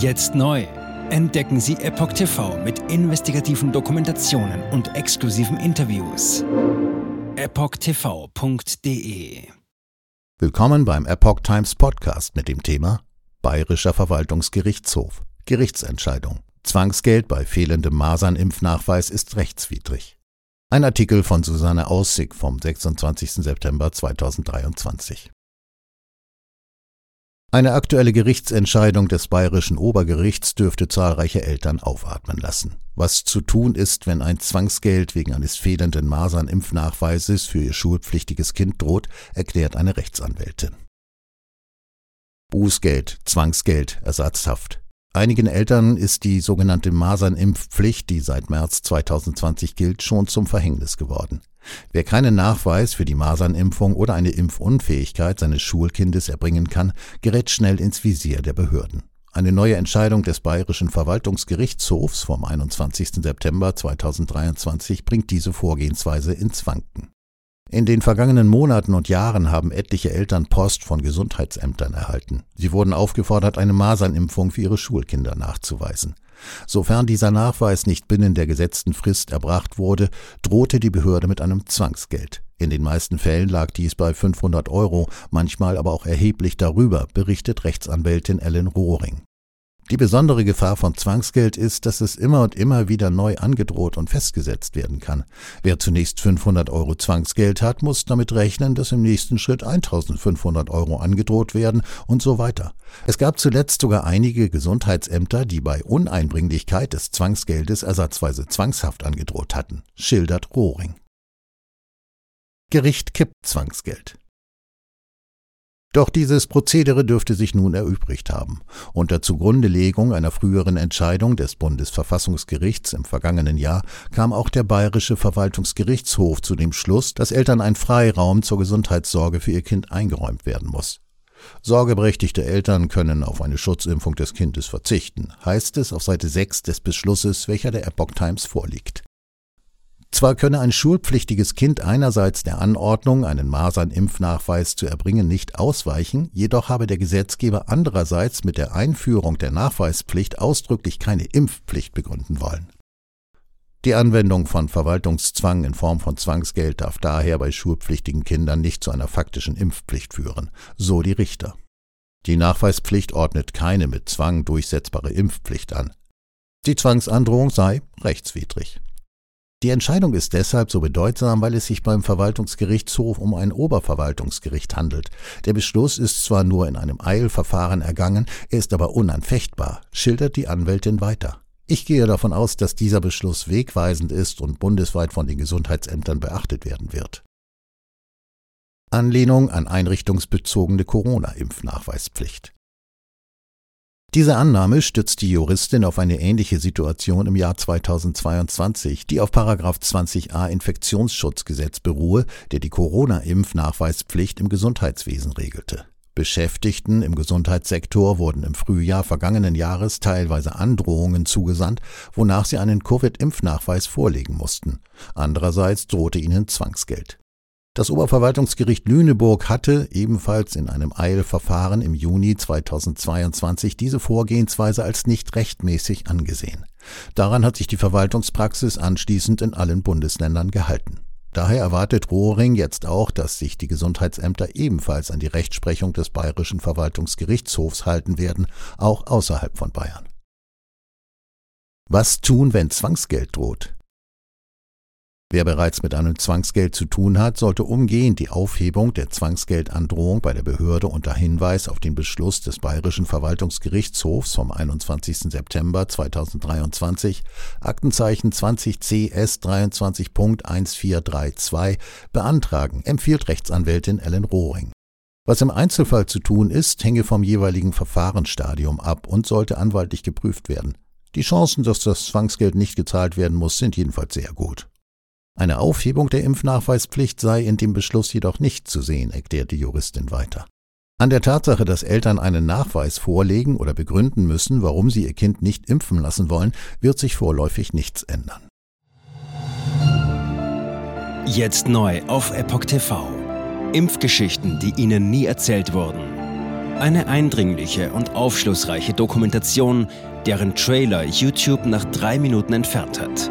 Jetzt neu. Entdecken Sie Epoch TV mit investigativen Dokumentationen und exklusiven Interviews. EpochTV.de Willkommen beim Epoch Times Podcast mit dem Thema Bayerischer Verwaltungsgerichtshof. Gerichtsentscheidung. Zwangsgeld bei fehlendem Masernimpfnachweis ist rechtswidrig. Ein Artikel von Susanne Aussig vom 26. September 2023. Eine aktuelle Gerichtsentscheidung des bayerischen Obergerichts dürfte zahlreiche Eltern aufatmen lassen. Was zu tun ist, wenn ein Zwangsgeld wegen eines fehlenden Masernimpfnachweises für ihr schulpflichtiges Kind droht, erklärt eine Rechtsanwältin. Bußgeld, Zwangsgeld, Ersatzhaft. Einigen Eltern ist die sogenannte Masernimpfpflicht, die seit März 2020 gilt, schon zum Verhängnis geworden. Wer keinen Nachweis für die Masernimpfung oder eine Impfunfähigkeit seines Schulkindes erbringen kann, gerät schnell ins Visier der Behörden. Eine neue Entscheidung des Bayerischen Verwaltungsgerichtshofs vom 21. September 2023 bringt diese Vorgehensweise ins Wanken. In den vergangenen Monaten und Jahren haben etliche Eltern Post von Gesundheitsämtern erhalten. Sie wurden aufgefordert, eine Masernimpfung für ihre Schulkinder nachzuweisen. Sofern dieser Nachweis nicht binnen der gesetzten Frist erbracht wurde, drohte die Behörde mit einem Zwangsgeld. In den meisten Fällen lag dies bei 500 Euro, manchmal aber auch erheblich darüber, berichtet Rechtsanwältin Ellen Rohring. Die besondere Gefahr von Zwangsgeld ist, dass es immer und immer wieder neu angedroht und festgesetzt werden kann. Wer zunächst 500 Euro Zwangsgeld hat, muss damit rechnen, dass im nächsten Schritt 1500 Euro angedroht werden und so weiter. Es gab zuletzt sogar einige Gesundheitsämter, die bei Uneinbringlichkeit des Zwangsgeldes ersatzweise zwangshaft angedroht hatten, schildert Rohring. Gericht kippt Zwangsgeld. Doch dieses Prozedere dürfte sich nun erübrigt haben. Unter Zugrundelegung einer früheren Entscheidung des Bundesverfassungsgerichts im vergangenen Jahr kam auch der Bayerische Verwaltungsgerichtshof zu dem Schluss, dass Eltern ein Freiraum zur Gesundheitssorge für ihr Kind eingeräumt werden muss. Sorgeberechtigte Eltern können auf eine Schutzimpfung des Kindes verzichten, heißt es auf Seite 6 des Beschlusses, welcher der Epoch Times vorliegt. Zwar könne ein schulpflichtiges Kind einerseits der Anordnung, einen Masernimpfnachweis zu erbringen, nicht ausweichen, jedoch habe der Gesetzgeber andererseits mit der Einführung der Nachweispflicht ausdrücklich keine Impfpflicht begründen wollen. Die Anwendung von Verwaltungszwang in Form von Zwangsgeld darf daher bei schulpflichtigen Kindern nicht zu einer faktischen Impfpflicht führen, so die Richter. Die Nachweispflicht ordnet keine mit Zwang durchsetzbare Impfpflicht an. Die Zwangsandrohung sei rechtswidrig. Die Entscheidung ist deshalb so bedeutsam, weil es sich beim Verwaltungsgerichtshof um ein Oberverwaltungsgericht handelt. Der Beschluss ist zwar nur in einem Eilverfahren ergangen, er ist aber unanfechtbar, schildert die Anwältin weiter. Ich gehe davon aus, dass dieser Beschluss wegweisend ist und bundesweit von den Gesundheitsämtern beachtet werden wird. Anlehnung an einrichtungsbezogene Corona-Impfnachweispflicht. Diese Annahme stützt die Juristin auf eine ähnliche Situation im Jahr 2022, die auf 20a Infektionsschutzgesetz beruhe, der die Corona-Impfnachweispflicht im Gesundheitswesen regelte. Beschäftigten im Gesundheitssektor wurden im Frühjahr vergangenen Jahres teilweise Androhungen zugesandt, wonach sie einen Covid-Impfnachweis vorlegen mussten. Andererseits drohte ihnen Zwangsgeld. Das Oberverwaltungsgericht Lüneburg hatte ebenfalls in einem Eilverfahren im Juni 2022 diese Vorgehensweise als nicht rechtmäßig angesehen. Daran hat sich die Verwaltungspraxis anschließend in allen Bundesländern gehalten. Daher erwartet Rohring jetzt auch, dass sich die Gesundheitsämter ebenfalls an die Rechtsprechung des Bayerischen Verwaltungsgerichtshofs halten werden, auch außerhalb von Bayern. Was tun, wenn Zwangsgeld droht? Wer bereits mit einem Zwangsgeld zu tun hat, sollte umgehend die Aufhebung der Zwangsgeldandrohung bei der Behörde unter Hinweis auf den Beschluss des Bayerischen Verwaltungsgerichtshofs vom 21. September 2023, Aktenzeichen 20 CS 23.1432, beantragen, empfiehlt Rechtsanwältin Ellen Rohring. Was im Einzelfall zu tun ist, hänge vom jeweiligen Verfahrensstadium ab und sollte anwaltlich geprüft werden. Die Chancen, dass das Zwangsgeld nicht gezahlt werden muss, sind jedenfalls sehr gut. Eine Aufhebung der Impfnachweispflicht sei in dem Beschluss jedoch nicht zu sehen, erklärt die Juristin weiter. An der Tatsache, dass Eltern einen Nachweis vorlegen oder begründen müssen, warum sie ihr Kind nicht impfen lassen wollen, wird sich vorläufig nichts ändern. Jetzt neu auf Epoch TV. Impfgeschichten, die Ihnen nie erzählt wurden. Eine eindringliche und aufschlussreiche Dokumentation, deren Trailer YouTube nach drei Minuten entfernt hat.